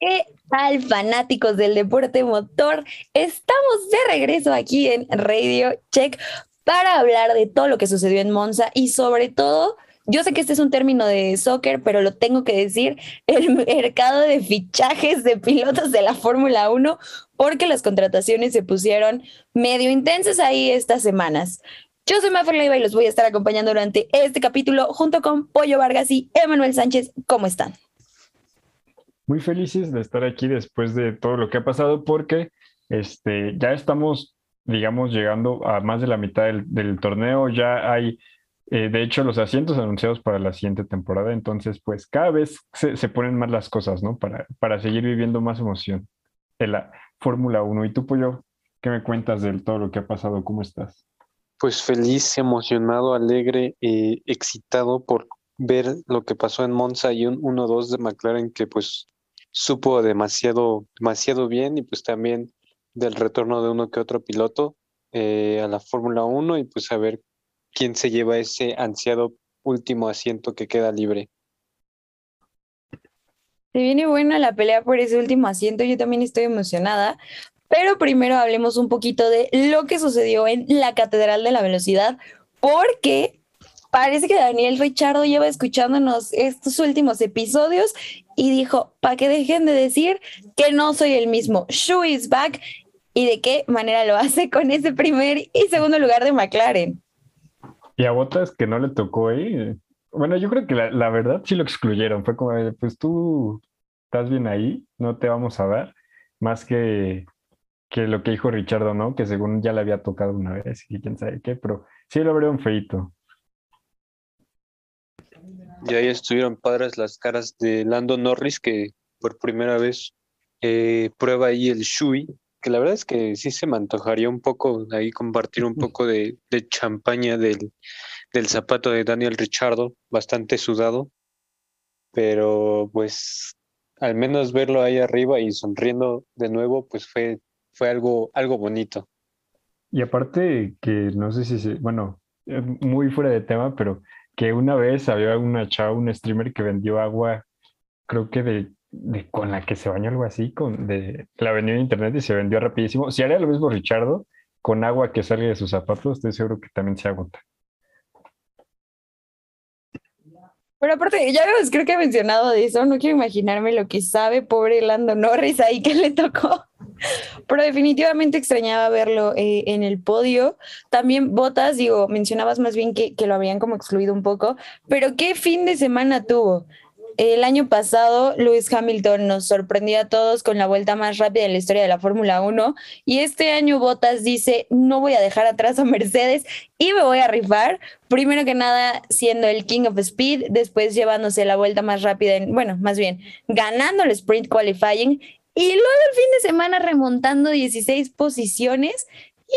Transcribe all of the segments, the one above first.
¿Qué tal, fanáticos del deporte motor? Estamos de regreso aquí en Radio Check para hablar de todo lo que sucedió en Monza y sobre todo, yo sé que este es un término de soccer, pero lo tengo que decir, el mercado de fichajes de pilotos de la Fórmula 1, porque las contrataciones se pusieron medio intensas ahí estas semanas. Yo soy Mafer Leiva y los voy a estar acompañando durante este capítulo junto con Pollo Vargas y Emanuel Sánchez. ¿Cómo están? Muy felices de estar aquí después de todo lo que ha pasado porque este, ya estamos, digamos, llegando a más de la mitad del, torneo. Ya hay, eh, de hecho, los asientos anunciados para la siguiente temporada. Entonces, pues cada vez se, se ponen más las cosas, ¿no? Para, para seguir viviendo más emoción en la Fórmula 1. ¿Y tú, Pollo, qué me cuentas de todo lo que ha pasado? ¿Cómo estás? Pues feliz, emocionado, alegre, y excitado por ver lo que pasó en Monza y un 1-2 de McLaren que pues supo demasiado, demasiado bien y pues también del retorno de uno que otro piloto eh, a la Fórmula 1 y pues a ver quién se lleva ese ansiado último asiento que queda libre. Se viene buena la pelea por ese último asiento, yo también estoy emocionada, pero primero hablemos un poquito de lo que sucedió en la Catedral de la Velocidad, porque parece que Daniel Richardo lleva escuchándonos estos últimos episodios y dijo, para que dejen de decir que no soy el mismo, Shu is back, y de qué manera lo hace con ese primer y segundo lugar de McLaren. Y a Botas que no le tocó ahí. Bueno, yo creo que la, la verdad sí lo excluyeron. Fue como, pues tú estás bien ahí, no te vamos a dar. Más que que lo que dijo Richardo, ¿no? Que según ya le había tocado una vez y quién sabe qué, pero sí lo un feito. Y ahí estuvieron padres las caras de Lando Norris, que por primera vez eh, prueba ahí el Shui, que la verdad es que sí se me antojaría un poco ahí compartir un poco de, de champaña del, del zapato de Daniel Richardo, bastante sudado, pero pues al menos verlo ahí arriba y sonriendo de nuevo, pues fue fue algo, algo bonito. Y aparte que no sé si, bueno, muy fuera de tema, pero que una vez había una chava, un streamer que vendió agua, creo que de, de con la que se bañó algo así, con de la vendió en internet y se vendió rapidísimo. Si haría lo mismo Richardo, con agua que salga de sus zapatos, estoy seguro que también se agota. Pero aparte, ya vemos, creo que he mencionado de eso, no quiero imaginarme lo que sabe pobre Lando Norris ahí que le tocó. Pero definitivamente extrañaba verlo eh, en el podio. También Botas, digo, mencionabas más bien que, que lo habían como excluido un poco, pero qué fin de semana tuvo. El año pasado, Lewis Hamilton nos sorprendió a todos con la vuelta más rápida en la historia de la Fórmula 1 y este año Bottas dice, no voy a dejar atrás a Mercedes y me voy a rifar, primero que nada siendo el King of Speed, después llevándose la vuelta más rápida, en, bueno, más bien ganando el Sprint Qualifying y luego el fin de semana remontando 16 posiciones.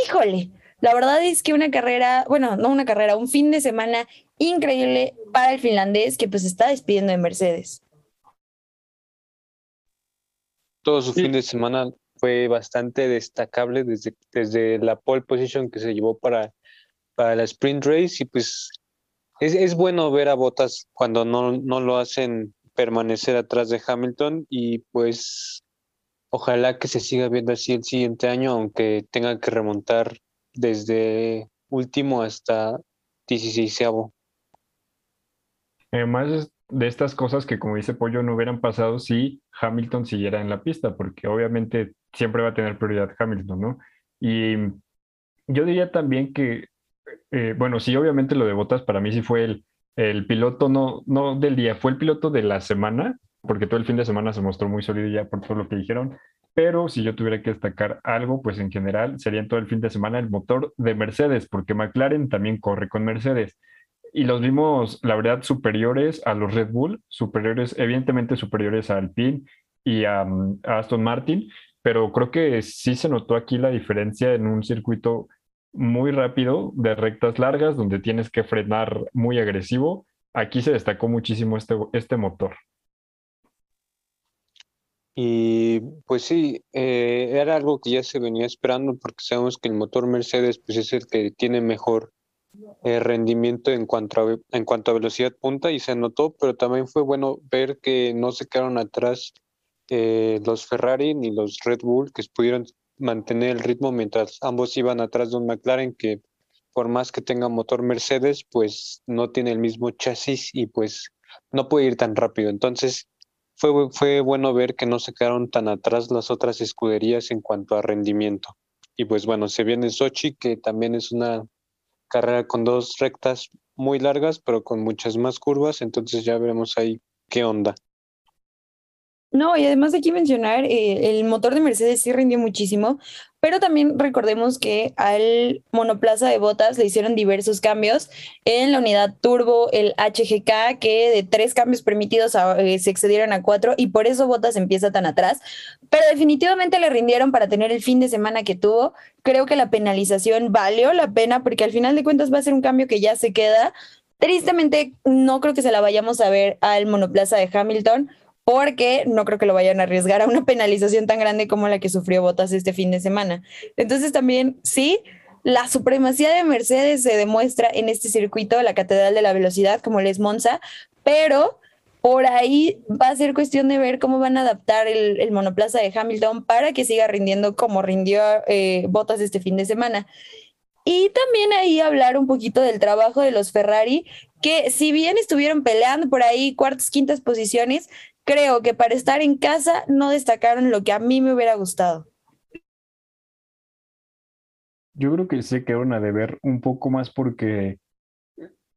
Híjole, la verdad es que una carrera, bueno, no una carrera, un fin de semana increíble para el finlandés que pues está despidiendo de Mercedes. Todo su fin de semana fue bastante destacable desde, desde la pole position que se llevó para, para la sprint race y pues es, es bueno ver a Botas cuando no, no lo hacen permanecer atrás de Hamilton y pues ojalá que se siga viendo así el siguiente año, aunque tenga que remontar desde último hasta 16 Además de estas cosas que, como dice Pollo, no hubieran pasado si Hamilton siguiera en la pista, porque obviamente siempre va a tener prioridad Hamilton, ¿no? Y yo diría también que, eh, bueno, sí, obviamente lo de Botas para mí sí fue el, el piloto, no, no del día, fue el piloto de la semana, porque todo el fin de semana se mostró muy sólido ya por todo lo que dijeron, pero si yo tuviera que destacar algo, pues en general sería en todo el fin de semana el motor de Mercedes, porque McLaren también corre con Mercedes y los vimos, la verdad, superiores a los Red Bull, superiores, evidentemente superiores a Alpine y a, Aston Martin, pero creo que sí se notó aquí la diferencia en un circuito muy rápido de rectas largas donde tienes que frenar muy agresivo. Aquí se destacó muchísimo este, este motor. Y pues sí, eh, era algo que ya se venía esperando porque sabemos que el motor Mercedes pues es el que tiene mejor eh, rendimiento en cuanto, a, en cuanto a velocidad punta y se notó, pero también fue bueno ver que no se quedaron atrás eh, los Ferrari ni los Red Bull, que pudieron mantener el ritmo mientras ambos iban atrás de un McLaren que por más que tenga motor Mercedes, pues no tiene el mismo chasis y pues no puede ir tan rápido. Entonces fue, fue bueno ver que no se quedaron tan atrás las otras escuderías en cuanto a rendimiento. Y pues bueno, se viene Sochi, que también es una carrera con dos rectas muy largas, pero con muchas más curvas, entonces ya veremos ahí qué onda. No, y además de aquí mencionar, eh, el motor de Mercedes sí rindió muchísimo, pero también recordemos que al monoplaza de botas le hicieron diversos cambios en la unidad turbo, el HGK, que de tres cambios permitidos eh, se excedieron a cuatro y por eso botas empieza tan atrás, pero definitivamente le rindieron para tener el fin de semana que tuvo. Creo que la penalización valió la pena porque al final de cuentas va a ser un cambio que ya se queda. Tristemente, no creo que se la vayamos a ver al monoplaza de Hamilton porque no creo que lo vayan a arriesgar a una penalización tan grande como la que sufrió Bottas este fin de semana. Entonces también, sí, la supremacía de Mercedes se demuestra en este circuito, la Catedral de la Velocidad, como les Monza, pero por ahí va a ser cuestión de ver cómo van a adaptar el, monoplaza de Hamilton para que siga rindiendo como rindió eh, Bottas este fin de semana. Y también ahí hablar un poquito del trabajo de los Ferrari, que si bien estuvieron peleando por ahí cuartas, quintas posiciones, creo que para estar en casa no destacaron lo que a mí me hubiera gustado. Yo creo que se quedaron a deber un poco más porque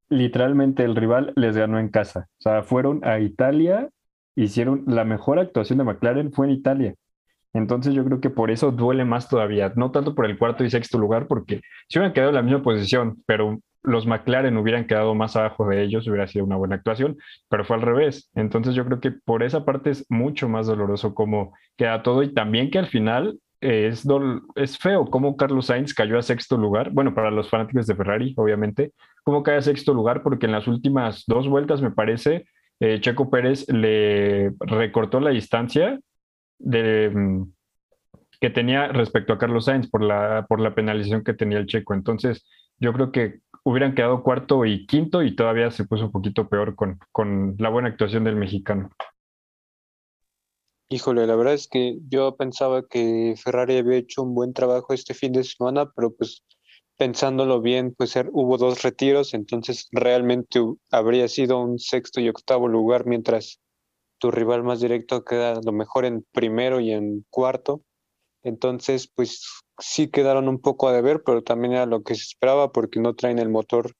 literalmente el rival les ganó en casa. O sea, fueron a Italia, hicieron la mejor actuación de McLaren fue en Italia. Entonces yo creo que por eso duele más todavía, no tanto por el cuarto y sexto lugar, porque si hubieran quedado en la misma posición, pero los McLaren hubieran quedado más abajo de ellos, hubiera sido una buena actuación, pero fue al revés. Entonces yo creo que por esa parte es mucho más doloroso cómo queda todo y también que al final es, es feo cómo Carlos Sainz cayó a sexto lugar. Bueno, para los fanáticos de Ferrari, obviamente, cómo cae a sexto lugar, porque en las últimas dos vueltas, me parece, eh, Checo Pérez le recortó la distancia de, mm, que tenía respecto a Carlos Sainz por la, por la penalización que tenía el Checo. Entonces, yo creo que hubieran quedado cuarto y quinto y todavía se puso un poquito peor con, con la buena actuación del mexicano. Híjole, la verdad es que yo pensaba que Ferrari había hecho un buen trabajo este fin de semana, pero pues pensándolo bien, pues er, hubo dos retiros, entonces realmente habría sido un sexto y octavo lugar, mientras tu rival más directo queda lo mejor en primero y en cuarto. Entonces, pues sí quedaron un poco a deber, pero también era lo que se esperaba porque no traen el motor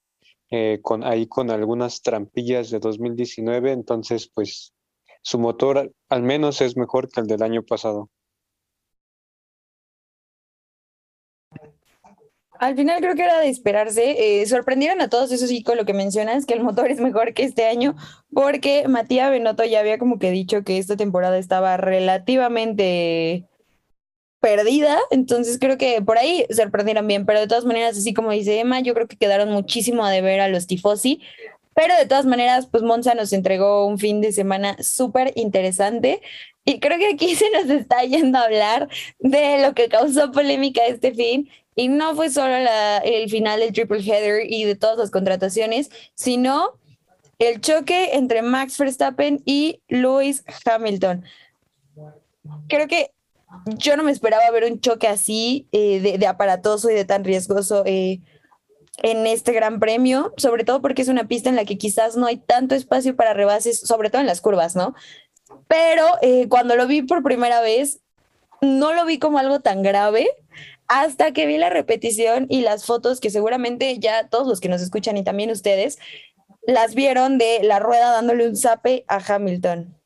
eh, con, ahí con algunas trampillas de 2019, entonces pues su motor al menos es mejor que el del año pasado. Al final creo que era de esperarse. Eh, sorprendieron a todos, eso sí, con lo que mencionas, que el motor es mejor que este año, porque Matías Benotto ya había como que dicho que esta temporada estaba relativamente perdida, entonces creo que por ahí sorprendieron bien, pero de todas maneras, así como dice Emma, yo creo que quedaron muchísimo a deber a los tifosi, pero de todas maneras, pues Monza nos entregó un fin de semana súper interesante y creo que aquí se nos está yendo a hablar de lo que causó polémica este fin y no fue solo el final del triple header y de todas las contrataciones, sino el choque entre Max Verstappen y Lewis Hamilton. Creo que yo no me esperaba ver un choque así eh, de, aparatoso y de tan riesgoso eh, en este gran premio, sobre todo porque es una pista en la que quizás no hay tanto espacio para rebases, sobre todo en las curvas, ¿no? Pero eh, cuando lo vi por primera vez, no lo vi como algo tan grave hasta que vi la repetición y las fotos que seguramente ya todos los que nos escuchan y también ustedes las vieron de la rueda dándole un zape a Hamilton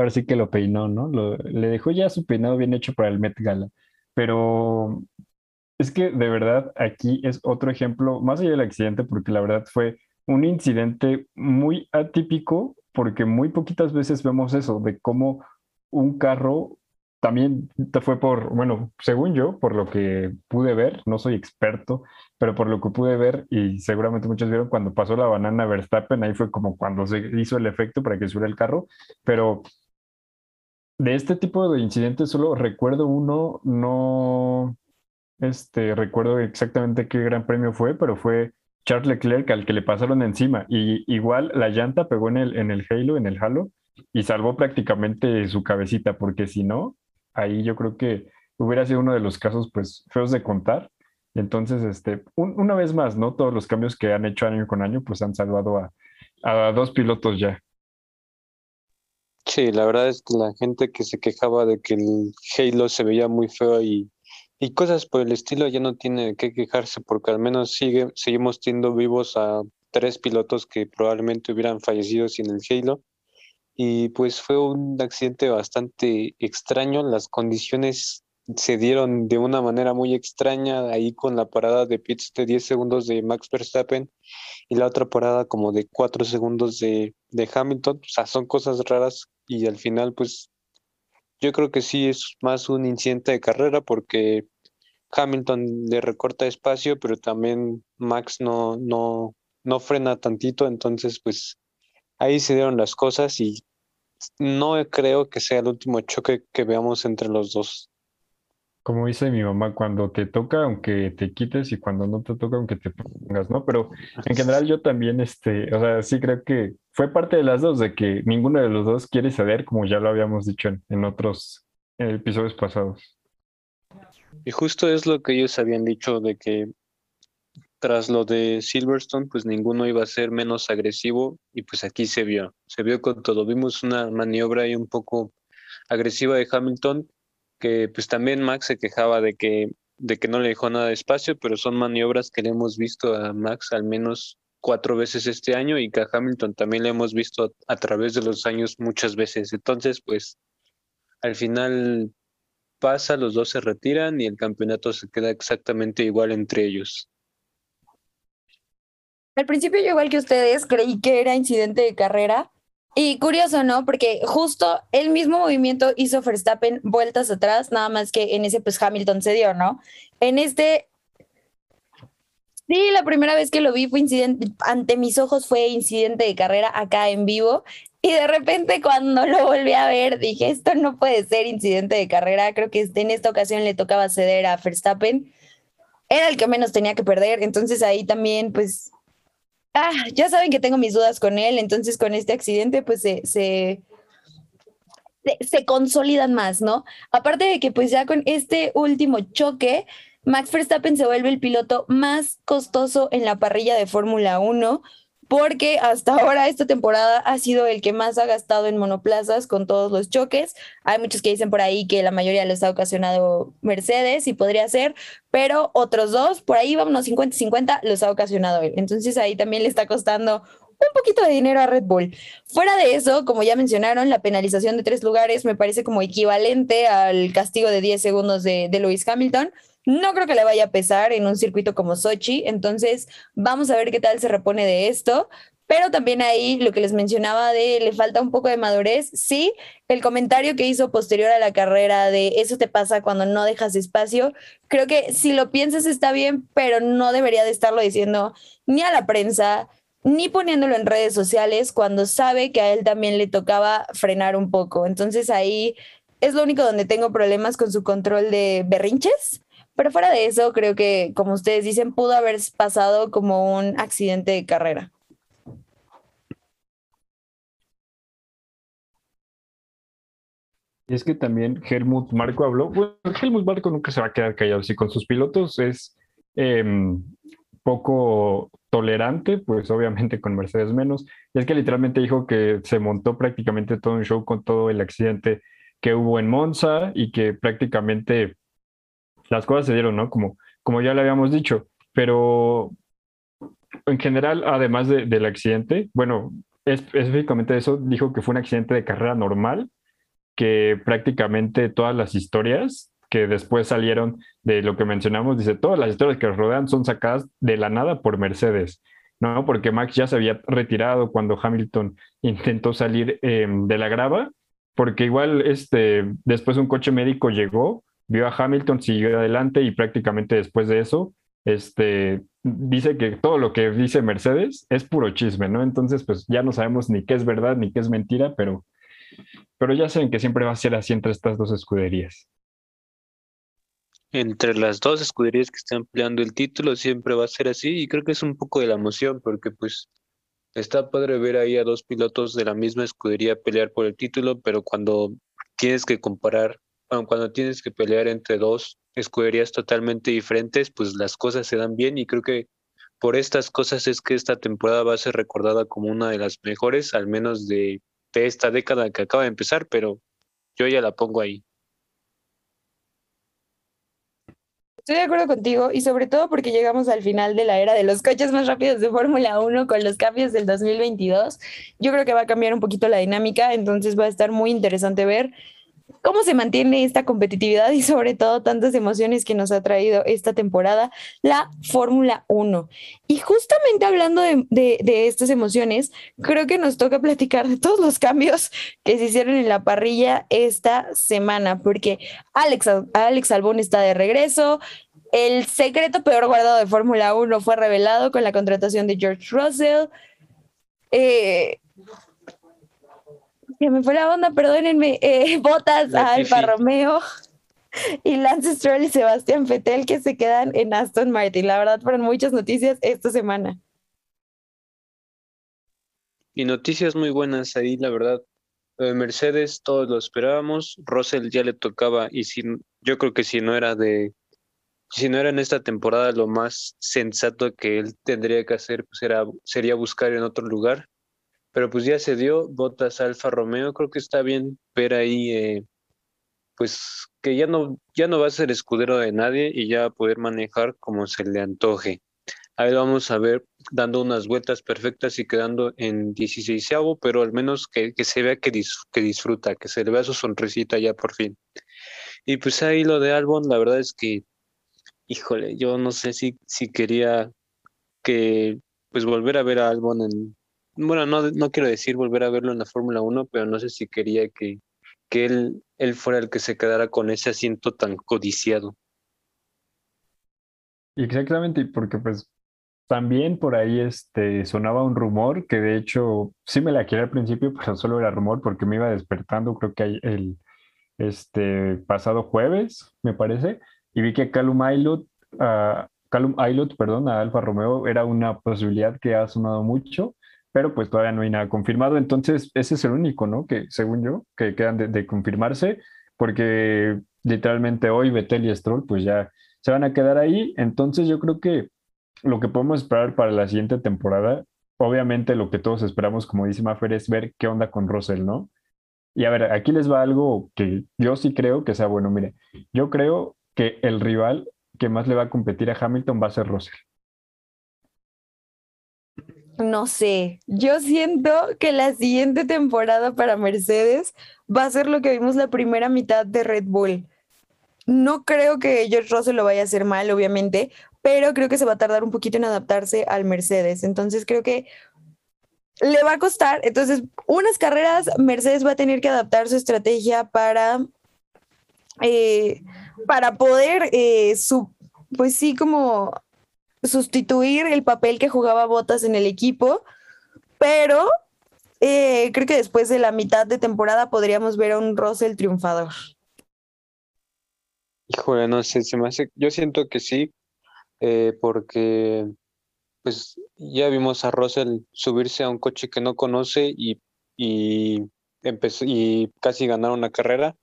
ahora sí que lo peinó, ¿no? le dejó ya su peinado bien hecho para el Met Gala. Pero es que de verdad aquí es otro ejemplo, más allá del accidente, porque la verdad fue un incidente muy atípico, porque muy poquitas veces vemos eso, de cómo un carro también fue por, bueno, según yo, por lo que pude ver, no soy experto, pero por lo que pude ver, y seguramente muchos vieron cuando pasó la banana Verstappen, ahí fue como cuando se hizo el efecto para que subiera el carro, pero de este tipo de incidentes solo recuerdo uno, no, este, recuerdo exactamente qué gran premio fue, pero fue Charles Leclerc al que le pasaron encima y igual la llanta pegó en el, en el Halo, en el Halo y salvó prácticamente su cabecita, porque si no, ahí yo creo que hubiera sido uno de los casos pues feos de contar. Entonces, este, una vez más, ¿no? Todos los cambios que han hecho año con año pues han salvado a, a dos pilotos ya. Sí, la verdad es que la gente que se quejaba de que el Halo se veía muy feo y, y cosas por el estilo ya no tiene que quejarse porque al menos sigue, seguimos teniendo vivos a tres pilotos que probablemente hubieran fallecido sin el Halo. Y pues fue un accidente bastante extraño, las condiciones se dieron de una manera muy extraña ahí con la parada de pits de 10 segundos de Max Verstappen y la otra parada como de 4 segundos de, de Hamilton. O sea, son cosas raras y al final pues yo creo que sí es más un incidente de carrera porque Hamilton le recorta espacio, pero también Max no, no, no frena tantito, entonces pues ahí se dieron las cosas y no creo que sea el último choque que veamos entre los dos como dice mi mamá, cuando te toca, aunque te quites, y cuando no te toca, aunque te pongas, ¿no? Pero en general yo también, este, o sea, sí creo que fue parte de las dos, de que ninguno de los dos quiere ceder, como ya lo habíamos dicho en, otros episodios pasados. Y justo es lo que ellos habían dicho, de que tras lo de Silverstone, pues ninguno iba a ser menos agresivo, y pues aquí se vio, se vio con todo. Vimos una maniobra ahí un poco agresiva de Hamilton, que pues también Max se quejaba de que, de que no le dejó nada de espacio, pero son maniobras que le hemos visto a Max al menos cuatro veces este año y que a Hamilton también le hemos visto a través de los años muchas veces. Entonces, pues al final pasa, los dos se retiran y el campeonato se queda exactamente igual entre ellos. Al principio yo igual que ustedes creí que era incidente de carrera, y curioso, ¿no? Porque justo el mismo movimiento hizo Verstappen vueltas atrás, nada más que en ese pues Hamilton se dio, ¿no? En este... Sí, la primera vez que lo vi fue incidente, ante mis ojos fue incidente de carrera acá en vivo. Y de repente cuando lo volví a ver dije, esto no puede ser incidente de carrera. Creo que en esta ocasión le tocaba ceder a Verstappen. Era el que menos tenía que perder. Entonces ahí también pues ah, ya saben que tengo mis dudas con él, entonces con este accidente pues se, se, se, consolidan más, ¿no? Aparte de que pues ya con este último choque, Max Verstappen se vuelve el piloto más costoso en la parrilla de Fórmula 1 porque hasta ahora esta temporada ha sido el que más ha gastado en monoplazas con todos los choques. Hay muchos que dicen por ahí que la mayoría los ha ocasionado Mercedes y podría ser, pero otros dos, por ahí vámonos 50-50, los ha ocasionado él. Entonces ahí también le está costando un poquito de dinero a Red Bull. Fuera de eso, como ya mencionaron, la penalización de tres lugares me parece como equivalente al castigo de 10 segundos de, de Lewis Hamilton. No creo que le vaya a pesar en un circuito como Sochi, entonces vamos a ver qué tal se repone de esto. Pero también ahí lo que les mencionaba de le falta un poco de madurez. Sí, el comentario que hizo posterior a la carrera de eso te pasa cuando no dejas espacio, creo que si lo piensas está bien, pero no debería de estarlo diciendo ni a la prensa, ni poniéndolo en redes sociales cuando sabe que a él también le tocaba frenar un poco. Entonces ahí es lo único donde tengo problemas con su control de berrinches pero fuera de eso, creo que, como ustedes dicen, pudo haber pasado como un accidente de carrera. Y es que también Helmut Marco habló, bueno, Helmut Marco nunca se va a quedar callado, si con sus pilotos es em, poco tolerante, pues obviamente con Mercedes menos. Y es que literalmente dijo que se montó prácticamente todo un show con todo el accidente que hubo en Monza y que prácticamente las cosas se dieron, ¿no? Como, como ya le habíamos dicho, pero en general, además del accidente, bueno, específicamente eso, dijo que fue un accidente de carrera normal, que prácticamente todas las historias que después salieron de lo que mencionamos, dice, todas las historias que rodean son sacadas de la nada por Mercedes, ¿no? Porque Max ya se había retirado cuando Hamilton intentó salir em, de la grava, porque igual este, después un coche médico llegó vio a Hamilton, siguió adelante y prácticamente después de eso, este, dice que todo lo que dice Mercedes es puro chisme, ¿no? Entonces, pues ya no sabemos ni qué es verdad ni qué es mentira, pero, pero ya saben que siempre va a ser así entre estas dos escuderías. entre las dos escuderías que están peleando el título siempre va a ser así y creo que es un poco de la emoción porque pues está padre ver ahí a dos pilotos de la misma escudería pelear por el título, pero cuando tienes que comparar, cuando tienes que pelear entre dos escuderías totalmente diferentes, pues las cosas se dan bien y creo que por estas cosas es que esta temporada va a ser recordada como una de las mejores, al menos de, de esta década que acaba de empezar, pero yo ya la pongo ahí. Estoy de acuerdo contigo y sobre todo porque llegamos al final de la era de los coches más rápidos de Fórmula 1 con los cambios del 2022. Yo creo que va a cambiar un poquito la dinámica, entonces va a estar muy interesante ver cómo se mantiene esta competitividad y sobre todo tantas emociones que nos ha traído esta temporada la Fórmula 1. Y justamente hablando de, de, estas emociones, creo que nos toca platicar de todos los cambios que se hicieron en la parrilla esta semana, porque Alex, Alex Albón está de regreso. El secreto peor guardado de Fórmula 1 fue revelado con la contratación de George Russell. Eh, que me fue la onda, perdónenme, eh, botas a Alfa Romeo y Lance Stroll y Sebastián Fettel que se quedan en Aston Martin. La verdad fueron muchas noticias esta semana. Y noticias muy buenas ahí, la verdad. Mercedes todos lo esperábamos, Russell ya le tocaba y si, yo creo que si no era de si no era en esta temporada lo más sensato que él tendría que hacer pues era sería buscar en otro lugar pero pues ya se dio, Botas Alfa Romeo, creo que está bien ver ahí, eh, pues que ya no, ya no va a ser escudero de nadie y ya va a poder manejar como se le antoje. Ahí vamos a ver dando unas vueltas perfectas y quedando en 16 pero al menos que, se vea que, que disfruta, que se le vea su sonrisita ya por fin. Y pues ahí lo de Albon, la verdad es que, híjole, yo no sé si, si quería que pues volver a ver a Albon en, bueno, no, no quiero decir volver a verlo en la Fórmula 1, pero no sé si quería que, que él, él fuera el que se quedara con ese asiento tan codiciado. Exactamente, porque pues también por ahí este, sonaba un rumor que de hecho sí me la quería al principio, pero solo era rumor porque me iba despertando, creo que el este, pasado jueves, me parece, y vi que Calum Aylot, uh, Calum Aylot, perdón, a Alfa Romeo era una posibilidad que ha sonado mucho pero pues todavía no hay nada confirmado. Entonces, ese es el único, ¿no? Que según yo, que quedan de, confirmarse, porque literalmente hoy Betel y Stroll pues ya se van a quedar ahí. Entonces, yo creo que lo que podemos esperar para la siguiente temporada, obviamente lo que todos esperamos, como dice Maffer, es ver qué onda con Russell, ¿no? Y a ver, aquí les va algo que yo sí creo que sea bueno. Mire, yo creo que el rival que más le va a competir a Hamilton va a ser Russell no sé, yo siento que la siguiente temporada para Mercedes va a ser lo que vimos la primera mitad de Red Bull. No creo que George Russell lo vaya a hacer mal, obviamente, pero creo que se va a tardar un poquito en adaptarse al Mercedes. Entonces creo que le va a costar. Entonces, unas carreras, Mercedes va a tener que adaptar su estrategia para, eh, para poder, eh, pues sí, como sustituir el papel que jugaba Botas en el equipo, pero eh, creo que después de la mitad de temporada podríamos ver a un Russell triunfador. Híjole, no sé, se me hace, yo siento que sí, eh, porque pues ya vimos a Russell subirse a un coche que no conoce y, y, y casi ganar una carrera.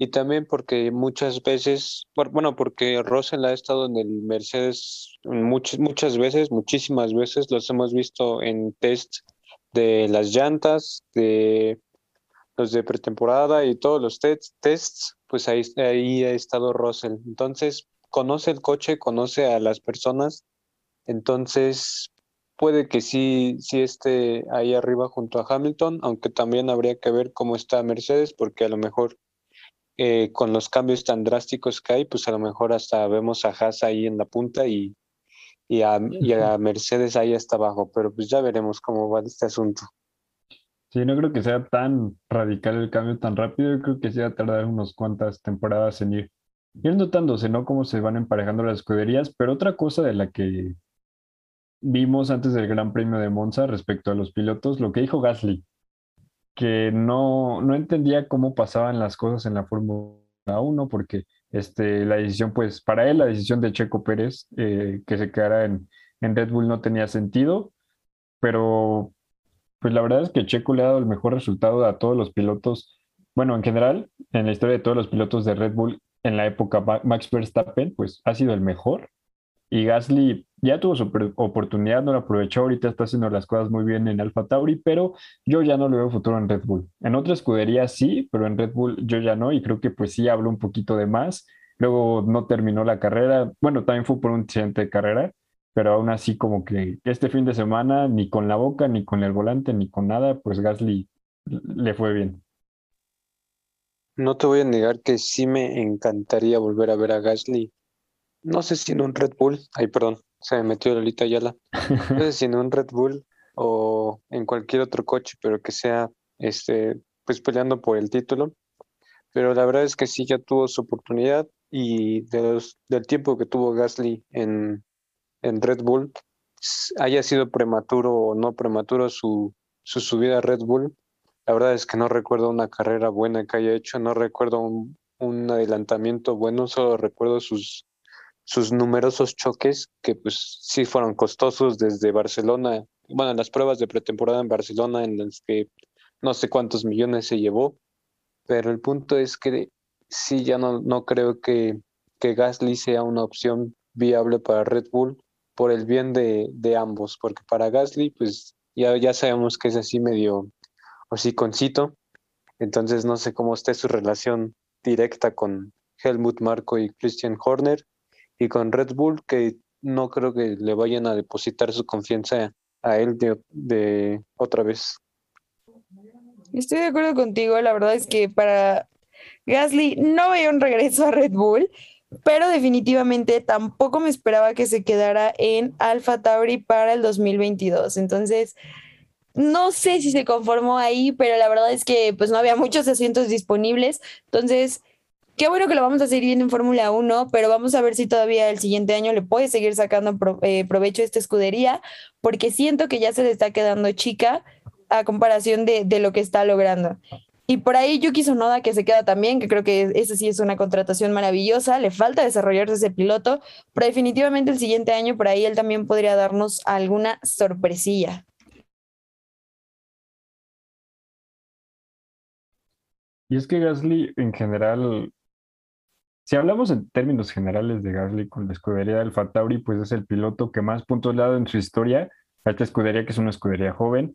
Y también porque muchas veces, bueno, porque Russell ha estado en el Mercedes muchas, muchas veces, muchísimas veces, los hemos visto en test de las llantas, de los de pretemporada y todos los tests, pues ahí, ahí ha estado Russell. Entonces, conoce el coche, conoce a las personas, entonces puede que sí, sí esté ahí arriba junto a Hamilton, aunque también habría que ver cómo está Mercedes, porque a lo mejor eh, con los cambios tan drásticos que hay, pues a lo mejor hasta vemos a Haas ahí en la punta y, y, a, Mercedes ahí hasta abajo, pero pues ya veremos cómo va este asunto. Sí, no creo que sea tan radical el cambio tan rápido, creo que sí va a tardar unas cuantas temporadas en ir, ir notándose, ¿no? Cómo se van emparejando las escuderías, pero otra cosa de la que vimos antes del Gran Premio de Monza respecto a los pilotos, lo que dijo Gasly, que no, no entendía cómo pasaban las cosas en la Fórmula 1 porque Este, la decisión, pues para él, la decisión de Checo Pérez, eh, que se quedara en, en Red Bull no tenía sentido, pero pues la verdad es que Checo le ha dado el mejor resultado a todos los pilotos, bueno, en general, en la historia de todos los pilotos de Red Bull en la época Max Verstappen, pues ha sido el mejor. Y Gasly ya tuvo su oportunidad, no la aprovechó, ahorita está haciendo las cosas muy bien en Alfa Tauri, pero yo ya no le veo futuro en Red Bull. En otra escudería sí, pero en Red Bull yo ya no, y creo que pues sí hablo un poquito de más. Luego no terminó la carrera, bueno, también fue por un accidente de carrera, pero aún así como que este fin de semana ni con la boca, ni con el volante, ni con nada, pues Gasly le fue bien. No te voy a negar que sí me encantaría volver a ver a Gasly. No sé si en un Red Bull, ay perdón, se me metió Lolita Ayala. No sé si en un Red Bull o en cualquier otro coche, pero que sea este pues peleando por el título. Pero la verdad es que sí ya tuvo su oportunidad y de del tiempo que tuvo Gasly en, en Red Bull, haya sido prematuro o no prematuro su, su subida a Red Bull, la verdad es que no recuerdo una carrera buena que haya hecho, no recuerdo un, un adelantamiento bueno, solo recuerdo sus, sus numerosos choques que pues sí fueron costosos desde Barcelona, bueno, las pruebas de pretemporada en Barcelona en las que no sé cuántos millones se llevó, pero el punto es que sí, ya no, no creo que, que Gasly sea una opción viable para Red Bull por el bien de, de ambos, porque para Gasly, pues ya, ya sabemos que es así medio hociconcito, entonces no sé cómo esté su relación directa con Helmut Marco y Christian Horner, y con Red Bull, que no creo que le vayan a depositar su confianza a él de, de otra vez. Estoy de acuerdo contigo, la verdad es que para Gasly no veo un regreso a Red Bull pero definitivamente tampoco me esperaba que se quedara en Alpha Tauri para el 2022. Entonces, no sé si se conformó ahí, pero la verdad es que pues no había muchos asientos disponibles. Entonces, qué bueno que lo vamos a seguir viendo en Fórmula 1, pero vamos a ver si todavía el siguiente año le puede seguir sacando eh, provecho a esta escudería, porque siento que ya se le está quedando chica a comparación de, de lo que está logrando. Y por ahí Yuki Sonoda que se queda también, que creo que esa sí es una contratación maravillosa, le falta desarrollarse ese piloto, pero definitivamente el siguiente año por ahí él también podría darnos alguna sorpresilla. Y es que Gasly en general, si hablamos en términos generales de Gasly con la escudería de Alfa Tauri, pues es el piloto que más puntos le ha dado en su historia a esta escudería que es una escudería joven.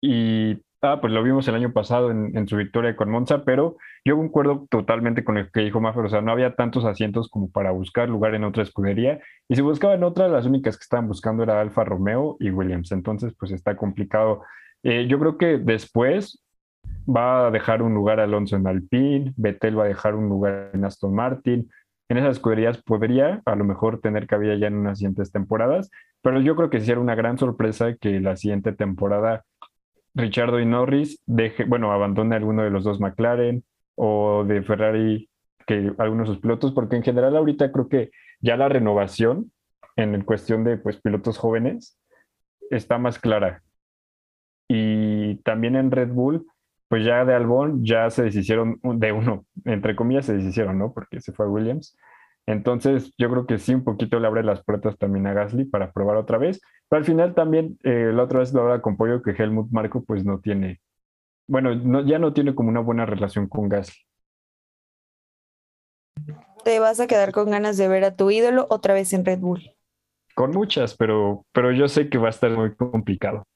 Y Ah, pues lo vimos el año pasado en, su victoria con Monza, pero yo concuerdo totalmente con lo que dijo Maffer, o sea, no había tantos asientos como para buscar lugar en otra escudería, y si buscaban otra, las únicas que estaban buscando era Alfa Romeo y Williams, entonces pues está complicado. Eh, yo creo que después va a dejar un lugar Alonso en Alpine, Vettel va a dejar un lugar en Aston Martin, en esas escuderías podría a lo mejor tener cabida ya en unas siguientes temporadas, pero yo creo que sería una gran sorpresa que la siguiente temporada Richardo y Norris deje, bueno, abandone alguno de los dos McLaren o de Ferrari que algunos de sus pilotos, porque en general ahorita creo que ya la renovación en cuestión de pues pilotos jóvenes está más clara. Y también en Red Bull, pues ya de Albon ya se deshicieron de uno, entre comillas se deshicieron, ¿no? Porque se fue a Williams. Entonces, yo creo que sí, un poquito le abre las puertas también a Gasly para probar otra vez. Pero al final también, eh, la otra vez lo habla con Pollo que Helmut Marco pues no tiene, bueno, ya no tiene como una buena relación con Gasly. Te vas a quedar con ganas de ver a tu ídolo otra vez en Red Bull. Con muchas, pero, pero yo sé que va a estar muy complicado.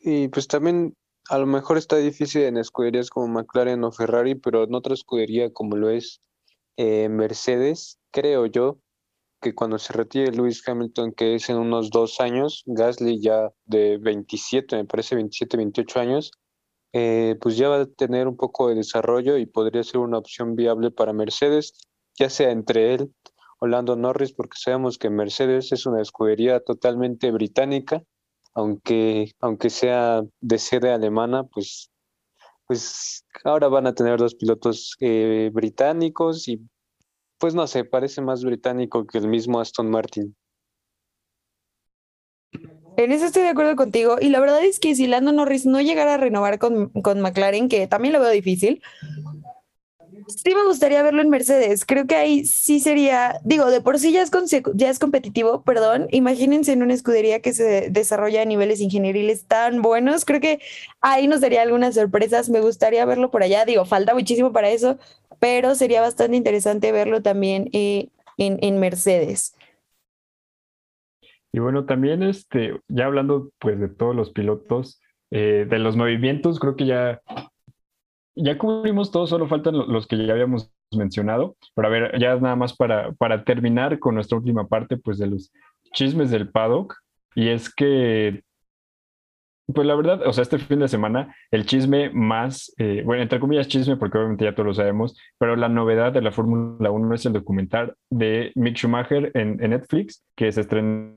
Y pues también a lo mejor está difícil en escuderías como McLaren o Ferrari, pero en otra escudería como lo es eh, Mercedes, creo yo que cuando se retire Lewis Hamilton, que es en unos dos años, Gasly ya de 27, me parece 27, 28 años, eh, pues ya va a tener un poco de desarrollo y podría ser una opción viable para Mercedes, ya sea entre él o Norris, porque sabemos que Mercedes es una escudería totalmente británica, aunque, aunque sea de sede alemana, pues pues ahora van a tener dos pilotos eh, británicos y pues no sé, parece más británico que el mismo Aston Martin. En eso estoy de acuerdo contigo. Y la verdad es que si Lando Norris no llegara a renovar con, con McLaren, que también lo veo difícil, Sí me gustaría verlo en Mercedes. Creo que ahí sí sería, digo, de por sí ya es, ya es competitivo, perdón. Imagínense en una escudería que se desarrolla a niveles ingenieriles tan buenos. Creo que ahí nos daría algunas sorpresas. Me gustaría verlo por allá. Digo, falta muchísimo para eso, pero sería bastante interesante verlo también eh, en, en Mercedes. Y bueno, también este, ya hablando pues de todos los pilotos, eh, de los movimientos, creo que ya ya cubrimos todo, solo faltan los que ya habíamos mencionado. Pero a ver, ya nada más para, para terminar con nuestra última parte, pues de los chismes del paddock. Y es que, pues la verdad, o sea, este fin de semana, el chisme más, eh, bueno, entre comillas chisme, porque obviamente ya todos lo sabemos, pero la novedad de la Fórmula 1 es el documental de Mick Schumacher en, Netflix, que se estrena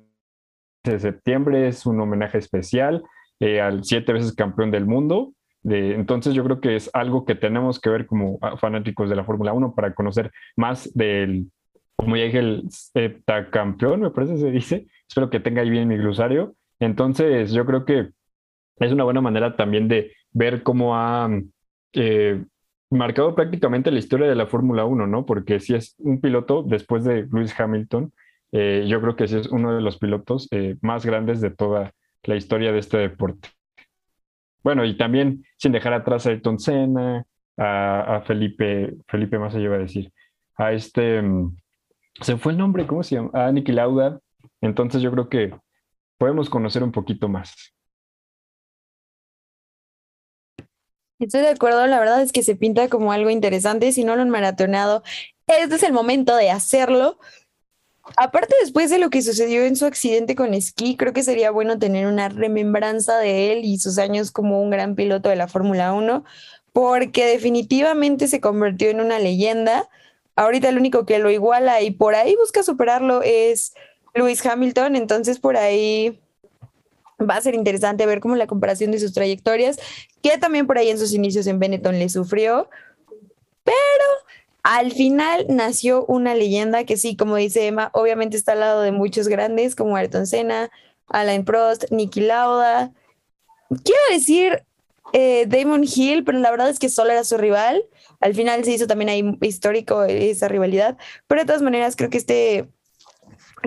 en septiembre, es un homenaje especial eh, al siete veces campeón del mundo entonces yo creo que es algo que tenemos que ver como fanáticos de la Fórmula 1 para conocer más del, como ya dije, el campeón, me parece se dice. Espero que tenga ahí bien mi glosario. Entonces yo creo que es una buena manera también de ver cómo ha eh, marcado prácticamente la historia de la Fórmula 1, ¿no? Porque si es un piloto después de Lewis Hamilton, eh, yo creo que sí es uno de los pilotos eh, más grandes de toda la historia de este deporte. Bueno, y también sin dejar atrás a Ayrton Senna, a, Felipe, Felipe más allá iba a decir, a este, mm, se fue el nombre, ¿cómo se llama? A Niki Lauda. Entonces yo creo que podemos conocer un poquito más. Estoy de acuerdo, la verdad es que se pinta como algo interesante. Si no lo han maratonado, este es el momento de hacerlo. Aparte, después de lo que sucedió en su accidente con esquí, creo que sería bueno tener una remembranza de él y sus años como un gran piloto de la Fórmula 1, porque definitivamente se convirtió en una leyenda. Ahorita el único que lo iguala y por ahí busca superarlo es Lewis Hamilton, entonces por ahí va a ser interesante ver cómo la comparación de sus trayectorias, que también por ahí en sus inicios en Benetton le sufrió, pero al final nació una leyenda que sí, como dice Emma, obviamente está al lado de muchos grandes como Ayrton Senna, Alain Prost, Niki Lauda. Quiero decir eh, Damon Hill, pero la verdad es que solo era su rival. Al final se hizo también ahí histórico esa rivalidad, pero de todas maneras creo que este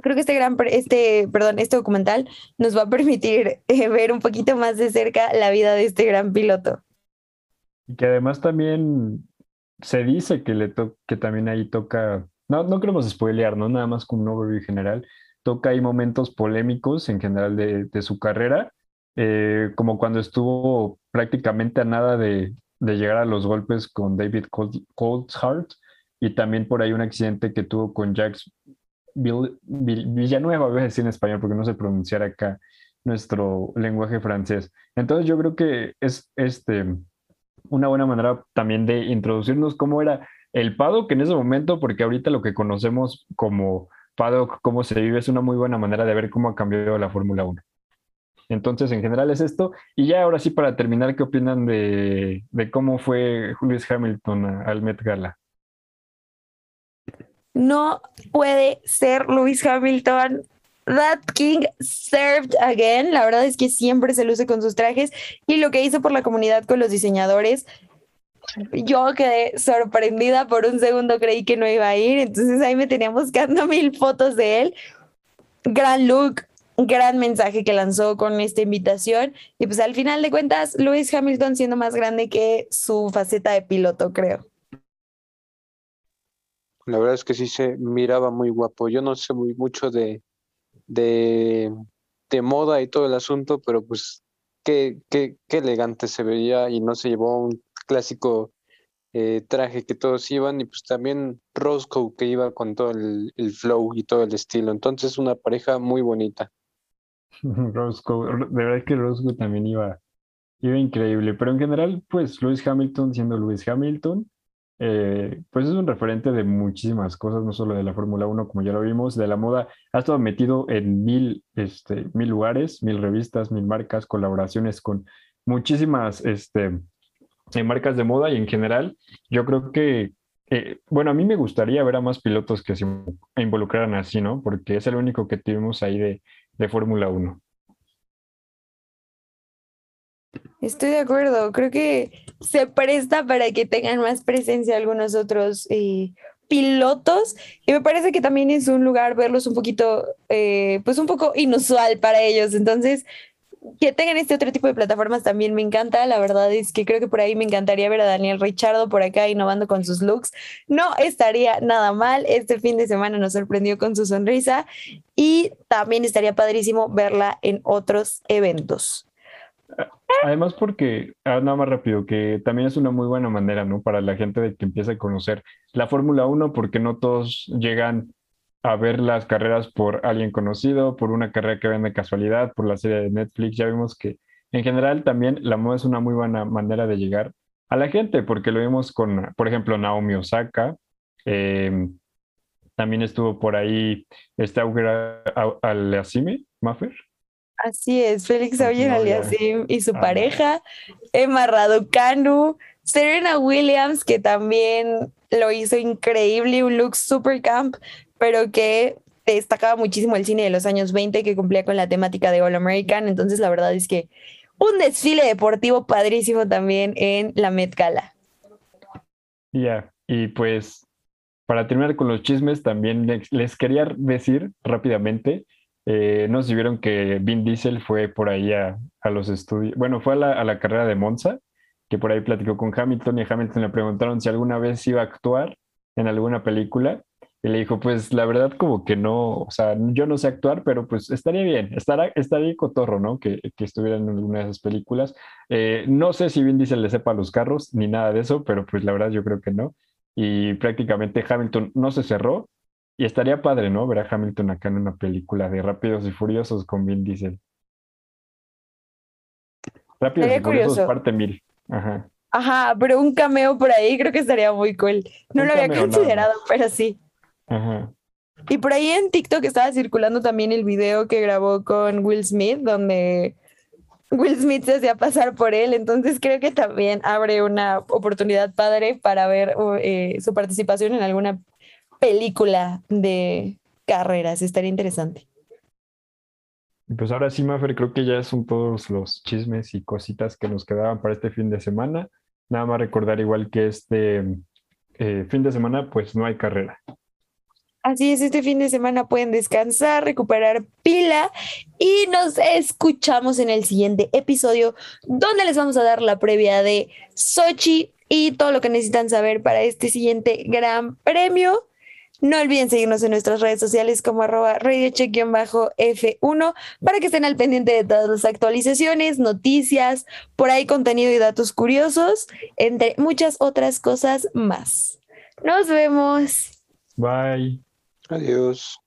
creo que este gran, este, perdón, este documental nos va a permitir eh, ver un poquito más de cerca la vida de este gran piloto. Y que además también se dice que, le que también ahí toca, no, no queremos spoilear, ¿no? Nada más como un overview general, toca ahí momentos polémicos en general de, de su carrera, eh, como cuando estuvo prácticamente a nada de, de llegar a los golpes con David Coulthard y también por ahí un accidente que tuvo con Jacques Villanueva, voy a decir en español porque no sé pronunciar acá nuestro lenguaje francés. Entonces yo creo que es este una buena manera también de introducirnos cómo era el paddock en ese momento, porque ahorita lo que conocemos como paddock, cómo se vive, es una muy buena manera de ver cómo ha cambiado la Fórmula 1. Entonces, en general es esto. Y ya ahora sí, para terminar, ¿qué opinan de, cómo fue Lewis Hamilton al Met Gala? No puede ser Lewis Hamilton That King served again. La verdad es que siempre se luce con sus trajes y lo que hizo por la comunidad con los diseñadores. Yo quedé sorprendida por un segundo, creí que no iba a ir, entonces ahí me tenía buscando mil fotos de él. Gran look, gran mensaje que lanzó con esta invitación y pues al final de cuentas, Lewis Hamilton siendo más grande que su faceta de piloto, creo. La verdad es que sí se miraba muy guapo. Yo no sé muy mucho de, de, de moda y todo el asunto, pero pues qué, qué, qué elegante se veía y no se llevó un clásico eh, traje que todos iban y pues también Roscoe que iba con todo el, flow y todo el estilo. Entonces una pareja muy bonita. Roscoe, de verdad que Roscoe también iba, iba increíble, pero en general pues Lewis Hamilton siendo Lewis Hamilton, eh, pues es un referente de muchísimas cosas, no solo de la Fórmula 1, como ya lo vimos, de la moda. Ha estado metido en mil, este, mil lugares, mil revistas, mil marcas, colaboraciones con muchísimas este, eh, marcas de moda y en general, yo creo que, eh, bueno, a mí me gustaría ver a más pilotos que se involucraran así, ¿no? Porque es el único que tuvimos ahí de, de Fórmula 1. Estoy de acuerdo, creo que se presta para que tengan más presencia algunos otros eh, pilotos y me parece que también es un lugar verlos un poquito, eh, pues un poco inusual para ellos. Entonces, que tengan este otro tipo de plataformas también me encanta. La verdad es que creo que por ahí me encantaría ver a Daniel Richardo por acá innovando con sus looks. No estaría nada mal. Este fin de semana nos sorprendió con su sonrisa y también estaría padrísimo verla en otros eventos. Además porque, ah, nada más rápido, que también es una muy buena manera, ¿no? Para la gente de que empiece a conocer la Fórmula 1, porque no todos llegan a ver las carreras por alguien conocido, por una carrera que ven de casualidad, por la serie de Netflix. Ya vimos que en general también la moda es una muy buena manera de llegar a la gente, porque lo vimos con, por ejemplo, Naomi Osaka. Em, también estuvo por ahí este Auger Aliassime, Maffer. Así es, Félix Auger Aliassime y su pareja, Emma Raducanu, Serena Williams, que también lo hizo increíble, un look super camp, pero que destacaba muchísimo el cine de los años 20 que cumplía con la temática de All American. Entonces, la verdad es que un desfile deportivo padrísimo también en la Met Gala. Ya, y pues para terminar con los chismes, también les, quería decir rápidamente, eh, no sé si vieron que Vin Diesel fue por ahí a, los estudios, bueno, fue a la, a la, carrera de Monza, que por ahí platicó con Hamilton y a Hamilton le preguntaron si alguna vez iba a actuar en alguna película y le dijo, pues la verdad como que no, o sea, yo no sé actuar, pero pues estaría bien, estará, estaría cotorro, ¿no? Que, que estuviera en alguna de esas películas. Eh, no sé si Vin Diesel le sepa los carros ni nada de eso, pero pues la verdad yo creo que no. Y prácticamente Hamilton no se cerró y estaría padre, ¿no? Ver a Hamilton acá en una película de Rápidos y Furiosos con Vin Diesel. Rápidos y Furiosos parte mil. Ajá. Ajá, pero un cameo por ahí creo que estaría muy cool. No lo había considerado, pero sí. Y por ahí en TikTok estaba circulando también el video que grabó con Will Smith, donde Will Smith se hacía pasar por él, entonces creo que también abre una oportunidad padre para ver eh, su participación en alguna película de carreras, estaría interesante. Pues ahora sí, Maffer, creo que ya son todos los chismes y cositas que nos quedaban para este fin de semana. Nada más recordar igual que este eh, fin de semana pues no hay carrera. Así es, este fin de semana pueden descansar, recuperar pila y nos escuchamos en el siguiente episodio donde les vamos a dar la previa de Sochi y todo lo que necesitan saber para este siguiente gran premio. No olviden seguirnos en nuestras redes sociales como arroba radiocheck-f1 para que estén al pendiente de todas las actualizaciones, noticias, por ahí contenido y datos curiosos, entre muchas otras cosas más. Nos vemos. Bye. Adiós.